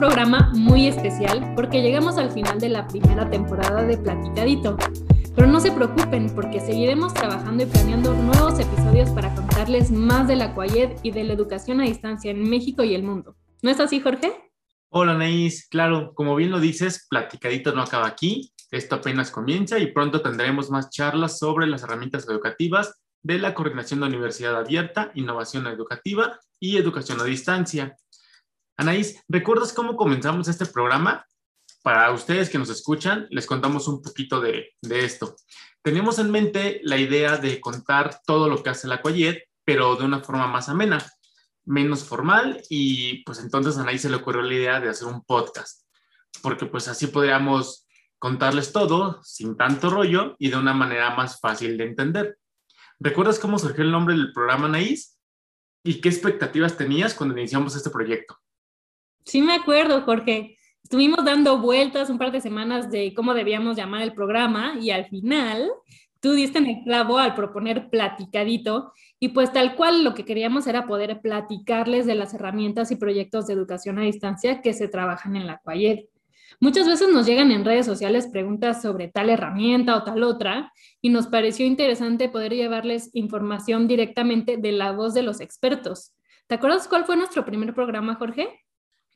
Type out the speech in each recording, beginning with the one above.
programa muy especial porque llegamos al final de la primera temporada de Platicadito. Pero no se preocupen porque seguiremos trabajando y planeando nuevos episodios para contarles más de la CUAYED y de la educación a distancia en México y el mundo. ¿No es así, Jorge? Hola, Naís. Claro, como bien lo dices, Platicadito no acaba aquí. Esto apenas comienza y pronto tendremos más charlas sobre las herramientas educativas de la Coordinación de Universidad Abierta, Innovación Educativa y Educación a Distancia. Anaís, ¿recuerdas cómo comenzamos este programa? Para ustedes que nos escuchan, les contamos un poquito de, esto. Tenemos en mente la idea de contar todo lo que hace la Coyet, pero de una forma más amena, menos formal, y pues entonces a Anaís se le ocurrió la idea de hacer un podcast, porque pues así podríamos contarles todo sin tanto rollo y de una manera más fácil de entender. ¿Recuerdas cómo surgió el nombre del programa, Anaís? ¿Y qué expectativas tenías cuando iniciamos este proyecto? Sí me acuerdo, Jorge. Estuvimos dando vueltas un par de semanas de cómo debíamos llamar el programa y al final tú diste en el clavo al proponer platicadito y pues tal cual lo que queríamos era poder platicarles de las herramientas y proyectos de educación a distancia que se trabajan en la Cuayet. Muchas veces nos llegan en redes sociales preguntas sobre tal herramienta o tal otra y nos pareció interesante poder llevarles información directamente de la voz de los expertos. ¿Te acuerdas cuál fue nuestro primer programa, Jorge?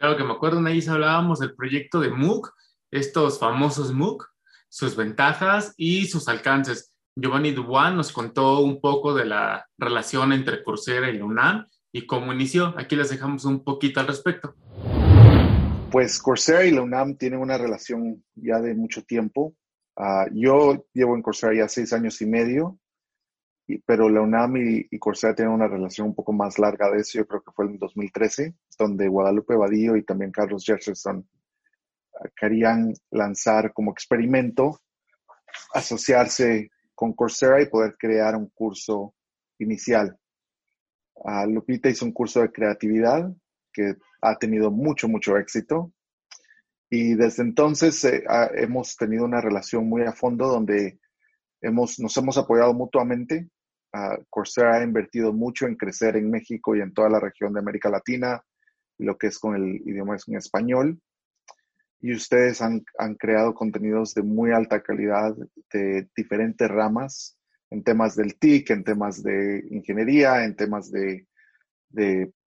Claro que me acuerdo, Naís, hablábamos del proyecto de MOOC, estos famosos MOOC, sus ventajas y sus alcances. Giovanni Dubois nos contó un poco de la relación entre Coursera y la UNAM y cómo inició. Aquí les dejamos un poquito al respecto. Pues Coursera y la UNAM tienen una relación ya de mucho tiempo. Ah, yo llevo en Coursera ya seis años y medio pero la UNAM y, y, tienen una relación un poco más larga de eso, yo creo que fue en 2013, donde Guadalupe Badillo y también Carlos Jefferson ah, querían lanzar como experimento, asociarse con Coursera y poder crear un curso inicial. Uh, Lupita hizo un curso de creatividad que ha tenido mucho, mucho éxito. Y desde entonces eh, hemos tenido una relación muy a fondo donde hemos, nos hemos apoyado mutuamente Coursera ha invertido mucho en crecer en México y en toda la región de América Latina, lo que es con el idioma en español. Y ustedes han, creado contenidos de muy alta calidad de diferentes ramas, en temas del TIC, en temas de ingeniería, en temas de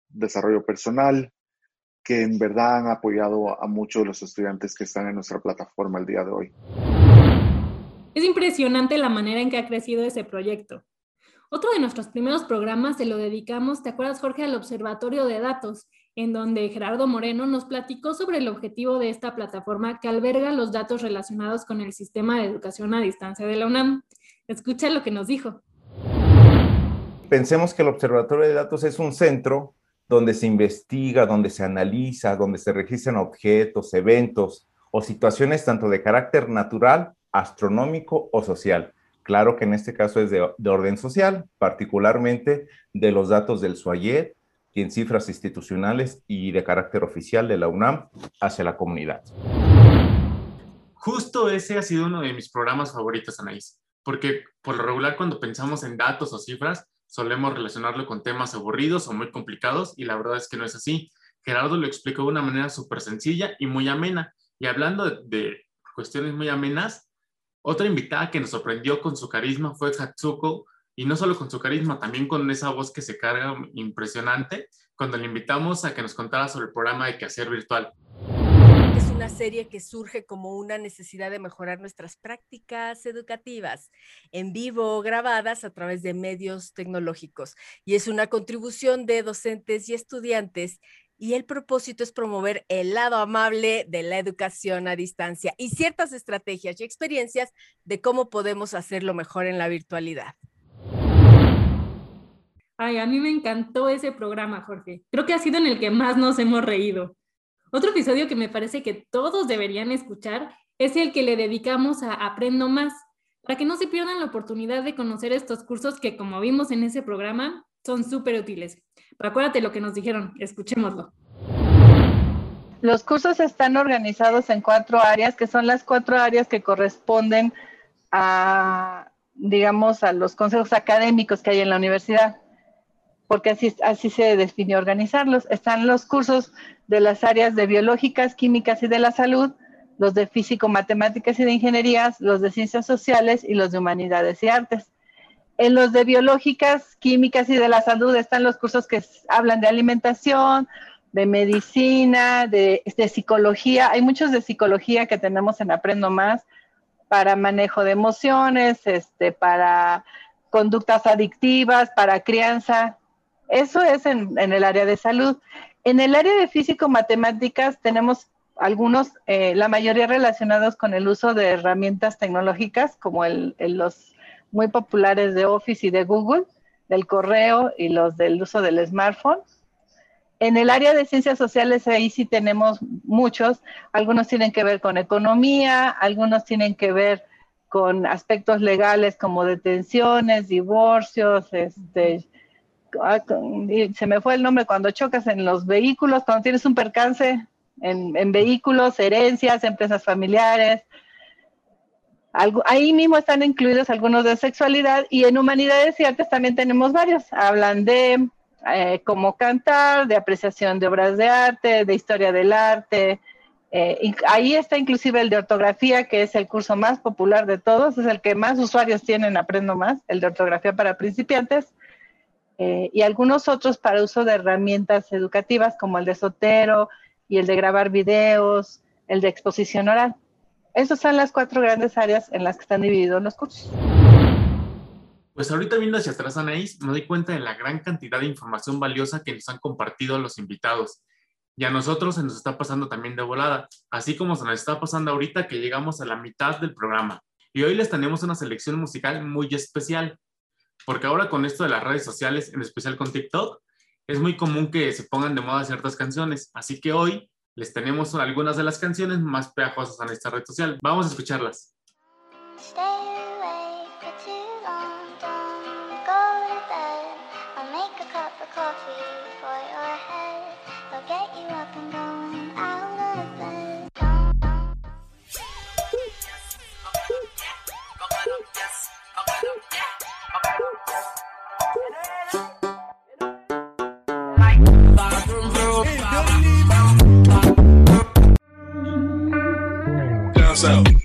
desarrollo personal, que en verdad han apoyado a muchos de los estudiantes que están en nuestra plataforma el día de hoy. Es impresionante la manera en que ha crecido ese proyecto. Otro de nuestros primeros programas se lo dedicamos, ¿te acuerdas Jorge?, al Observatorio de Datos, en donde Gerardo Moreno nos platicó sobre el objetivo de esta plataforma que alberga los datos relacionados con el sistema de educación a distancia de la UNAM. Escucha lo que nos dijo. Pensemos que el Observatorio de Datos es un centro donde se investiga, donde se analiza, donde se registran objetos, eventos o situaciones tanto de carácter natural, astronómico o social. Claro que en este caso es de, orden social, particularmente de los datos del SUAYET y en cifras institucionales y de carácter oficial de la UNAM hacia la comunidad. Justo ese ha sido uno de mis programas favoritos, Anaís, porque por lo regular cuando pensamos en datos o cifras, solemos relacionarlo con temas aburridos o muy complicados y la verdad es que no es así. Gerardo lo explicó de una manera súper sencilla y muy amena. Y hablando de, de cuestiones muy amenas, otra invitada que nos sorprendió con su carisma fue Hatsuko, y no solo con su carisma, también con esa voz que se carga impresionante, cuando le invitamos a que nos contara sobre el programa de quehacer virtual. Es una serie que surge como una necesidad de mejorar nuestras prácticas educativas, en vivo, grabadas a través de medios tecnológicos, y es una contribución de docentes y estudiantes y el propósito es promover el lado amable de la educación a distancia y ciertas estrategias y experiencias de cómo podemos hacerlo mejor en la virtualidad. Ay, a mí me encantó ese programa, Jorge. Creo que ha sido en el que más nos hemos reído. Otro episodio que me parece que todos deberían escuchar es el que le dedicamos a Aprendo Más, para que no se pierdan la oportunidad de conocer estos cursos que, como vimos en ese programa, son súper útiles. Pero acuérdate lo que nos dijeron, escuchémoslo. Los cursos están organizados en cuatro áreas, que son las cuatro áreas que corresponden a, digamos, a los consejos académicos que hay en la universidad. porque así, así se definió organizarlos. Están los cursos de las áreas de biológicas, químicas y de la salud, los de físico, matemáticas y de ingenierías, los de ciencias sociales y los de humanidades y artes. En los de biológicas, químicas y de la salud están los cursos que hablan de alimentación, de medicina, de, psicología. Hay muchos de psicología que tenemos en Aprendo Más para manejo de emociones, este, para conductas adictivas, para crianza. Eso es en, el área de salud. En el área de físico-matemáticas tenemos algunos, eh, la mayoría relacionados con el uso de herramientas tecnológicas, como el, los muy populares de Office y de Google, del correo y los del uso del smartphone. En el área de ciencias sociales ahí sí tenemos muchos, algunos tienen que ver con economía, algunos tienen que ver con aspectos legales como detenciones, divorcios, este, ah, se me fue el nombre cuando chocas en los vehículos, cuando tienes un percance en, en vehículos, herencias, empresas familiares, ahí mismo están incluidos algunos de sexualidad y en humanidades y artes también tenemos varios. Hablan de eh, cómo cantar, de apreciación de obras de arte, de historia del arte. Eh, ahí está inclusive el de ortografía, que es el curso más popular de todos, es el que más usuarios tienen, aprendo más, el de ortografía para principiantes. Eh, y algunos otros para uso de herramientas educativas como el de Sotero y el de grabar videos, el de exposición oral. Esas son las cuatro grandes áreas en las que están divididos los cursos. Pues ahorita viendo hacia atrás, Anaís, me doy cuenta de la gran cantidad de información valiosa que nos han compartido los invitados. Y a nosotros se nos está pasando también de volada, así como se nos está pasando ahorita que llegamos a la mitad del programa. Y hoy les tenemos una selección musical muy especial, porque ahora con esto de las redes sociales, en especial con TikTok, es muy común que se pongan de moda ciertas canciones. Así que hoy les tenemos algunas de las canciones más pegajosas en esta red social. Vamos a escucharlas. So.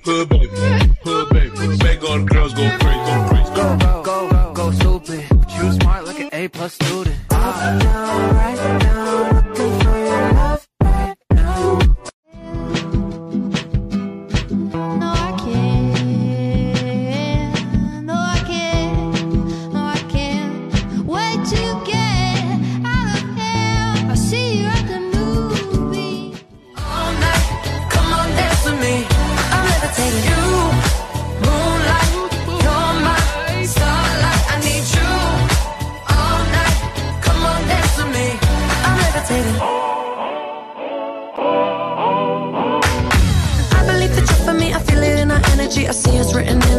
see us written in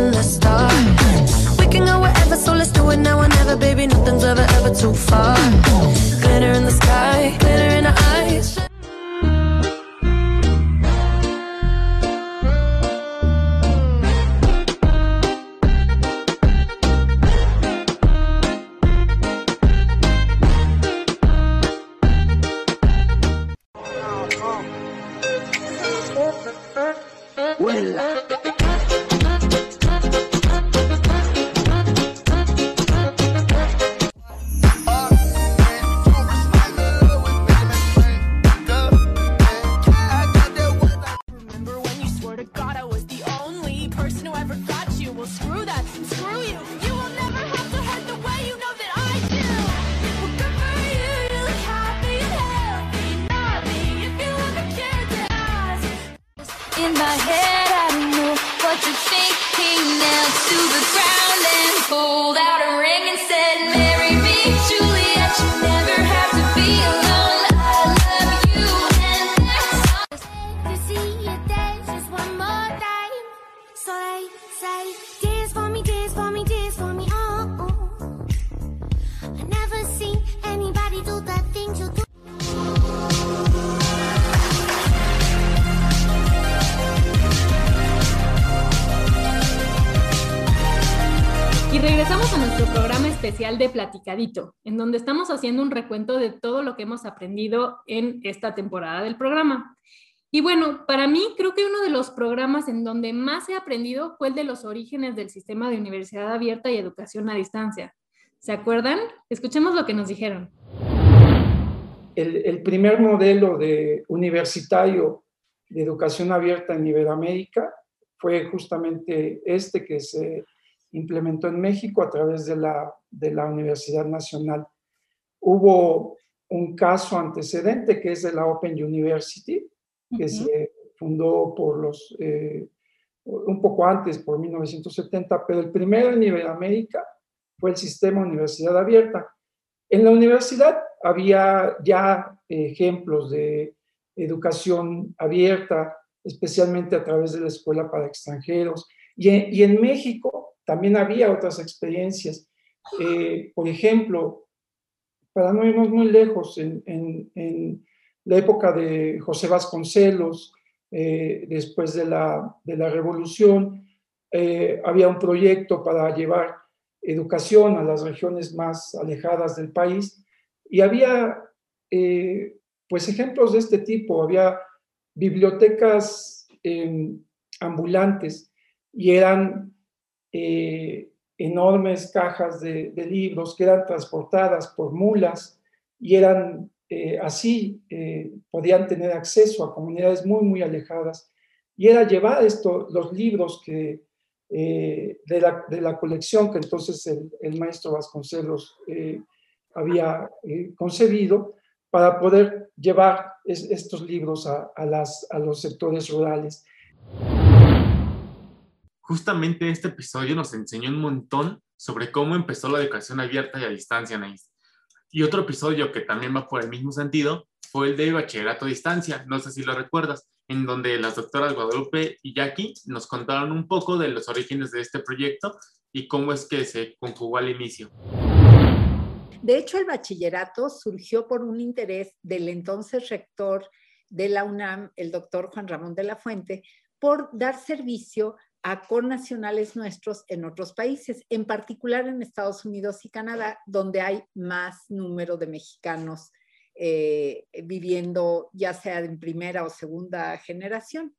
especial de Platicadito, en donde estamos haciendo un recuento de todo lo que hemos aprendido en esta temporada del programa. Y bueno, para mí creo que uno de los programas en donde más he aprendido fue el de los orígenes del sistema de universidad abierta y educación a distancia. ¿Se acuerdan? Escuchemos lo que nos dijeron. El, primer modelo de universitario de educación abierta en Iberoamérica fue justamente este que se implementó en México a través de la, de la Universidad Nacional. Hubo un caso antecedente que es de la Open University, que se fundó por los, eh, un poco antes, por 1970, pero el primero en Iberoamérica fue el sistema universidad abierta. En la universidad había ya ejemplos de educación abierta, especialmente a través de la escuela para extranjeros. Y y en México también había otras experiencias. Eh, por ejemplo, para no irnos muy lejos, en, la época de José Vasconcelos, eh, después de la, Revolución, eh, había un proyecto para llevar educación a las regiones más alejadas del país y había pues ejemplos de este tipo, había bibliotecas ambulantes y eran eh, enormes cajas de, libros que eran transportadas por mulas y eran eh, así, eh, podían tener acceso a comunidades muy, muy alejadas. Y era llevar esto, los libros que, de la, de, la, colección que entonces el, maestro Vasconcelos había concebido para poder llevar estos libros a, las, a los sectores rurales justamente este episodio nos enseñó un montón sobre cómo empezó la educación abierta y a distancia, Anaís. Y otro episodio que también va por el mismo sentido fue el de bachillerato a distancia, no sé si lo recuerdas, en donde las doctoras Guadalupe y Jackie nos contaron un poco de los orígenes de este proyecto y cómo es que se conjugó al inicio. De hecho, el bachillerato surgió por un interés del entonces rector de la UNAM, el doctor Juan Ramón de la Fuente, por dar servicio a connacionales nuestros en otros países, en particular en Estados Unidos y Canadá, donde hay más número de mexicanos eh, viviendo ya sea en primera o segunda generación.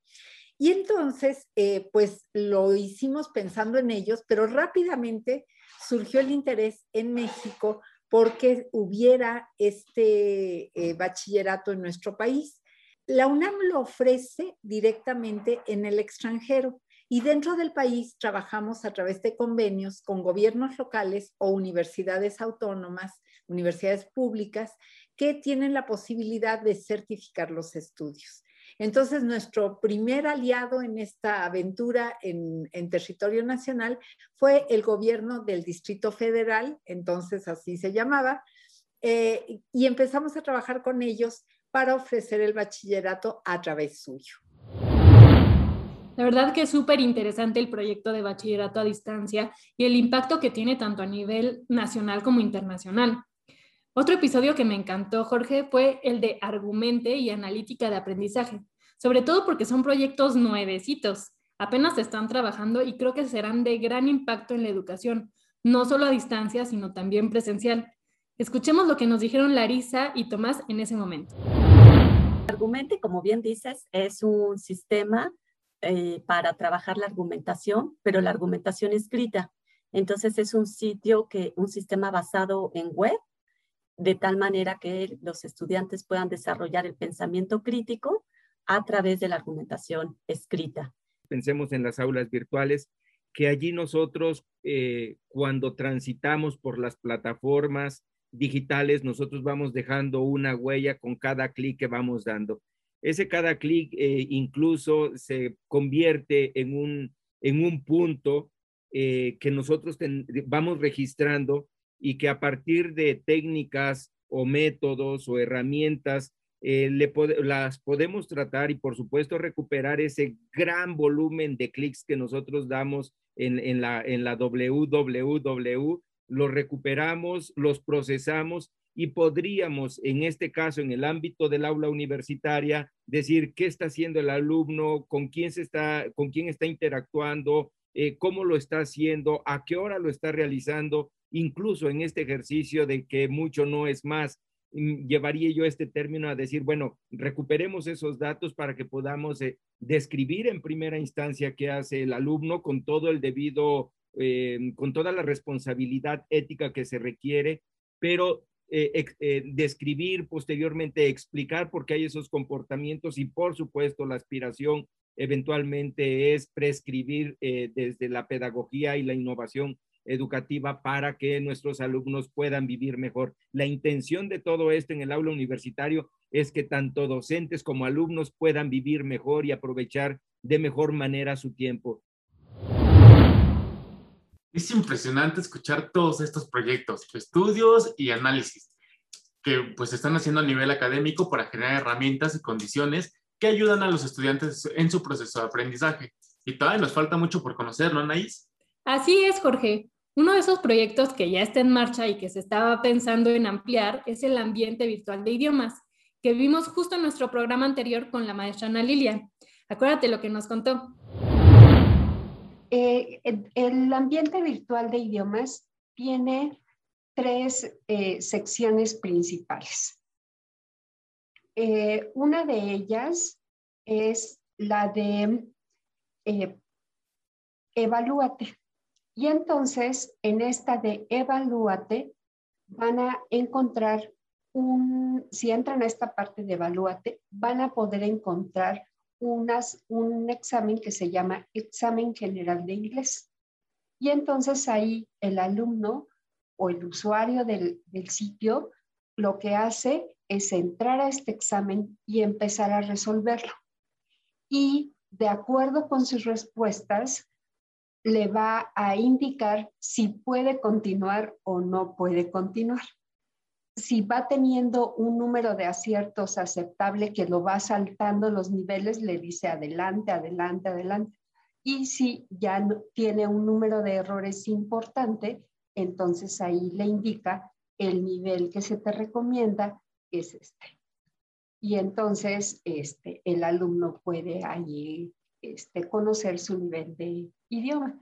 Y entonces, eh, pues lo hicimos pensando en ellos, pero rápidamente surgió el interés en México porque hubiera este eh, bachillerato en nuestro país. La UNAM lo ofrece directamente en el extranjero. Y dentro del país trabajamos a través de convenios con gobiernos locales o universidades autónomas, universidades públicas, que tienen la posibilidad de certificar los estudios. Entonces, nuestro primer aliado en esta aventura en, territorio nacional fue el gobierno del Distrito Federal, entonces así se llamaba, eh, y empezamos a trabajar con ellos para ofrecer el bachillerato a través suyo. La verdad que es súper interesante el proyecto de bachillerato a distancia y el impacto que tiene tanto a nivel nacional como internacional. Otro episodio que me encantó, Jorge, fue el de Argumente y Analítica de Aprendizaje, sobre todo porque son proyectos nuevecitos, apenas están trabajando y creo que serán de gran impacto en la educación, no solo a distancia, sino también presencial. Escuchemos lo que nos dijeron Larisa y Tomás en ese momento. Argumente, como bien dices, es un sistema eh, para trabajar la argumentación, pero la argumentación escrita. Entonces es un sitio que, un sistema basado en web, de tal manera que los estudiantes puedan desarrollar el pensamiento crítico a través de la argumentación escrita. Pensemos en las aulas virtuales, que allí nosotros, eh, cuando transitamos por las plataformas digitales, nosotros vamos dejando una huella con cada clic que vamos dando. Ese cada clic eh, incluso se convierte en un, en un punto eh, que nosotros vamos registrando y que a partir de técnicas o métodos o herramientas eh, le las podemos tratar y por supuesto recuperar ese gran volumen de clics que nosotros damos en, en, la, en la www, los recuperamos, los procesamos y podríamos, en este caso, en el ámbito del aula universitaria, decir qué está haciendo el alumno, con quién, se está, con quién está interactuando, eh, cómo lo está haciendo, a qué hora lo está realizando, incluso en este ejercicio de que mucho no es más. Mm, llevaría yo este término a decir, bueno, recuperemos esos datos para que podamos eh, describir en primera instancia qué hace el alumno con todo el debido, eh, con toda la responsabilidad ética que se requiere, pero eh, describir posteriormente, explicar por qué hay esos comportamientos y por supuesto la aspiración eventualmente es prescribir desde la pedagogía y la innovación educativa para que nuestros alumnos puedan vivir mejor. La intención de todo esto en el aula universitario es que tanto docentes como alumnos puedan vivir mejor y aprovechar de mejor manera su tiempo. Es impresionante escuchar todos estos proyectos, estudios y análisis que pues están haciendo a nivel académico para generar herramientas y condiciones que ayudan a los estudiantes en su proceso de aprendizaje. Y todavía nos falta mucho por conocer, ¿no, Anaís? Así es, Jorge. Uno de esos proyectos que ya está en marcha y que se estaba pensando en ampliar es el ambiente virtual de idiomas, que vimos justo en nuestro programa anterior con la maestra Ana Lilia. Acuérdate lo que nos contó. Eh, el ambiente virtual de idiomas tiene tres eh, secciones principales. Eh, una de ellas es la de evalúate. Y entonces, en esta de evalúate, van a encontrar un, si entran a esta parte de evalúate, van a poder encontrar un examen que se llama examen general de inglés. Y entonces ahí el alumno o el usuario del sitio lo que hace es entrar a este examen y empezar a resolverlo. Y de acuerdo con sus respuestas, le va a indicar si puede continuar o no puede continuar. Si va teniendo un número de aciertos aceptable que lo va saltando los niveles, le dice adelante, adelante, adelante. Y si ya tiene un número de errores importante, entonces ahí le indica el nivel que se te recomienda es este. Y entonces este, el alumno puede ahí este, conocer su nivel de idioma.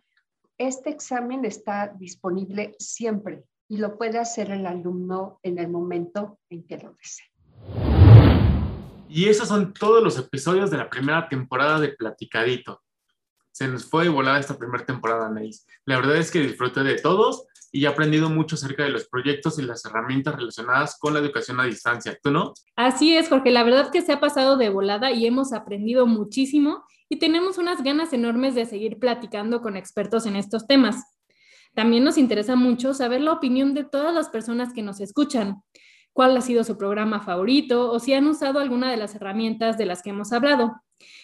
Este examen está disponible siempre y lo puede hacer el alumno en el momento en que lo desee. Y esos son todos los episodios de la primera temporada de Platicadito. Se nos fue volada esta primera temporada, Anaís. La verdad es que disfruté de todos y he aprendido mucho acerca de los proyectos y las herramientas relacionadas con la educación a distancia. ¿Tú no? Así es, Jorge. La verdad que se ha pasado de volada y hemos aprendido muchísimo y tenemos unas ganas enormes de seguir platicando con expertos en estos temas. También nos interesa mucho saber la opinión de todas las personas que nos escuchan, cuál ha sido su programa favorito o si han usado alguna de las herramientas de las que hemos hablado.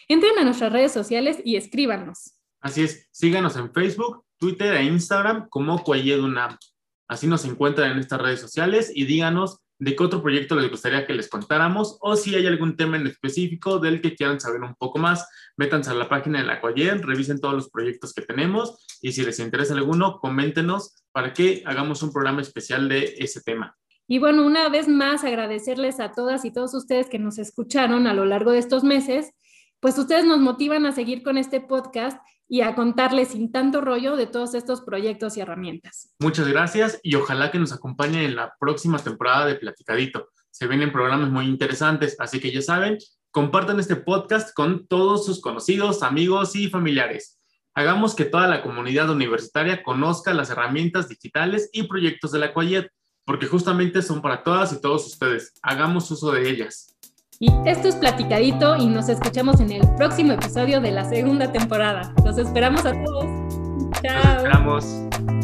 Entren a nuestras redes sociales y escríbanos. Así es, síganos en Facebook, Twitter e Instagram como Cuayedunam. Así nos encuentran en estas redes sociales y díganos de qué otro proyecto les gustaría que les contáramos o si hay algún tema en específico del que quieran saber un poco más, métanse a la página de la Coyer, revisen todos los proyectos que tenemos y si les interesa alguno, coméntenos para que hagamos un programa especial de ese tema. Y bueno, una vez más agradecerles a todas y todos ustedes que nos escucharon a lo largo de estos meses, pues ustedes nos motivan a seguir con este podcast y a contarles sin tanto rollo de todos estos proyectos y herramientas. Muchas gracias y ojalá que nos acompañen en la próxima temporada de Platicadito. Se vienen programas muy interesantes, así que ya saben, compartan este podcast con todos sus conocidos, amigos y familiares. Hagamos que toda la comunidad universitaria conozca las herramientas digitales y proyectos de la Coyet, porque justamente son para todas y todos ustedes. Hagamos uso de ellas. Y esto es Platicadito y nos escuchamos en el próximo episodio de la segunda temporada. Los esperamos a todos. Chao. Los esperamos.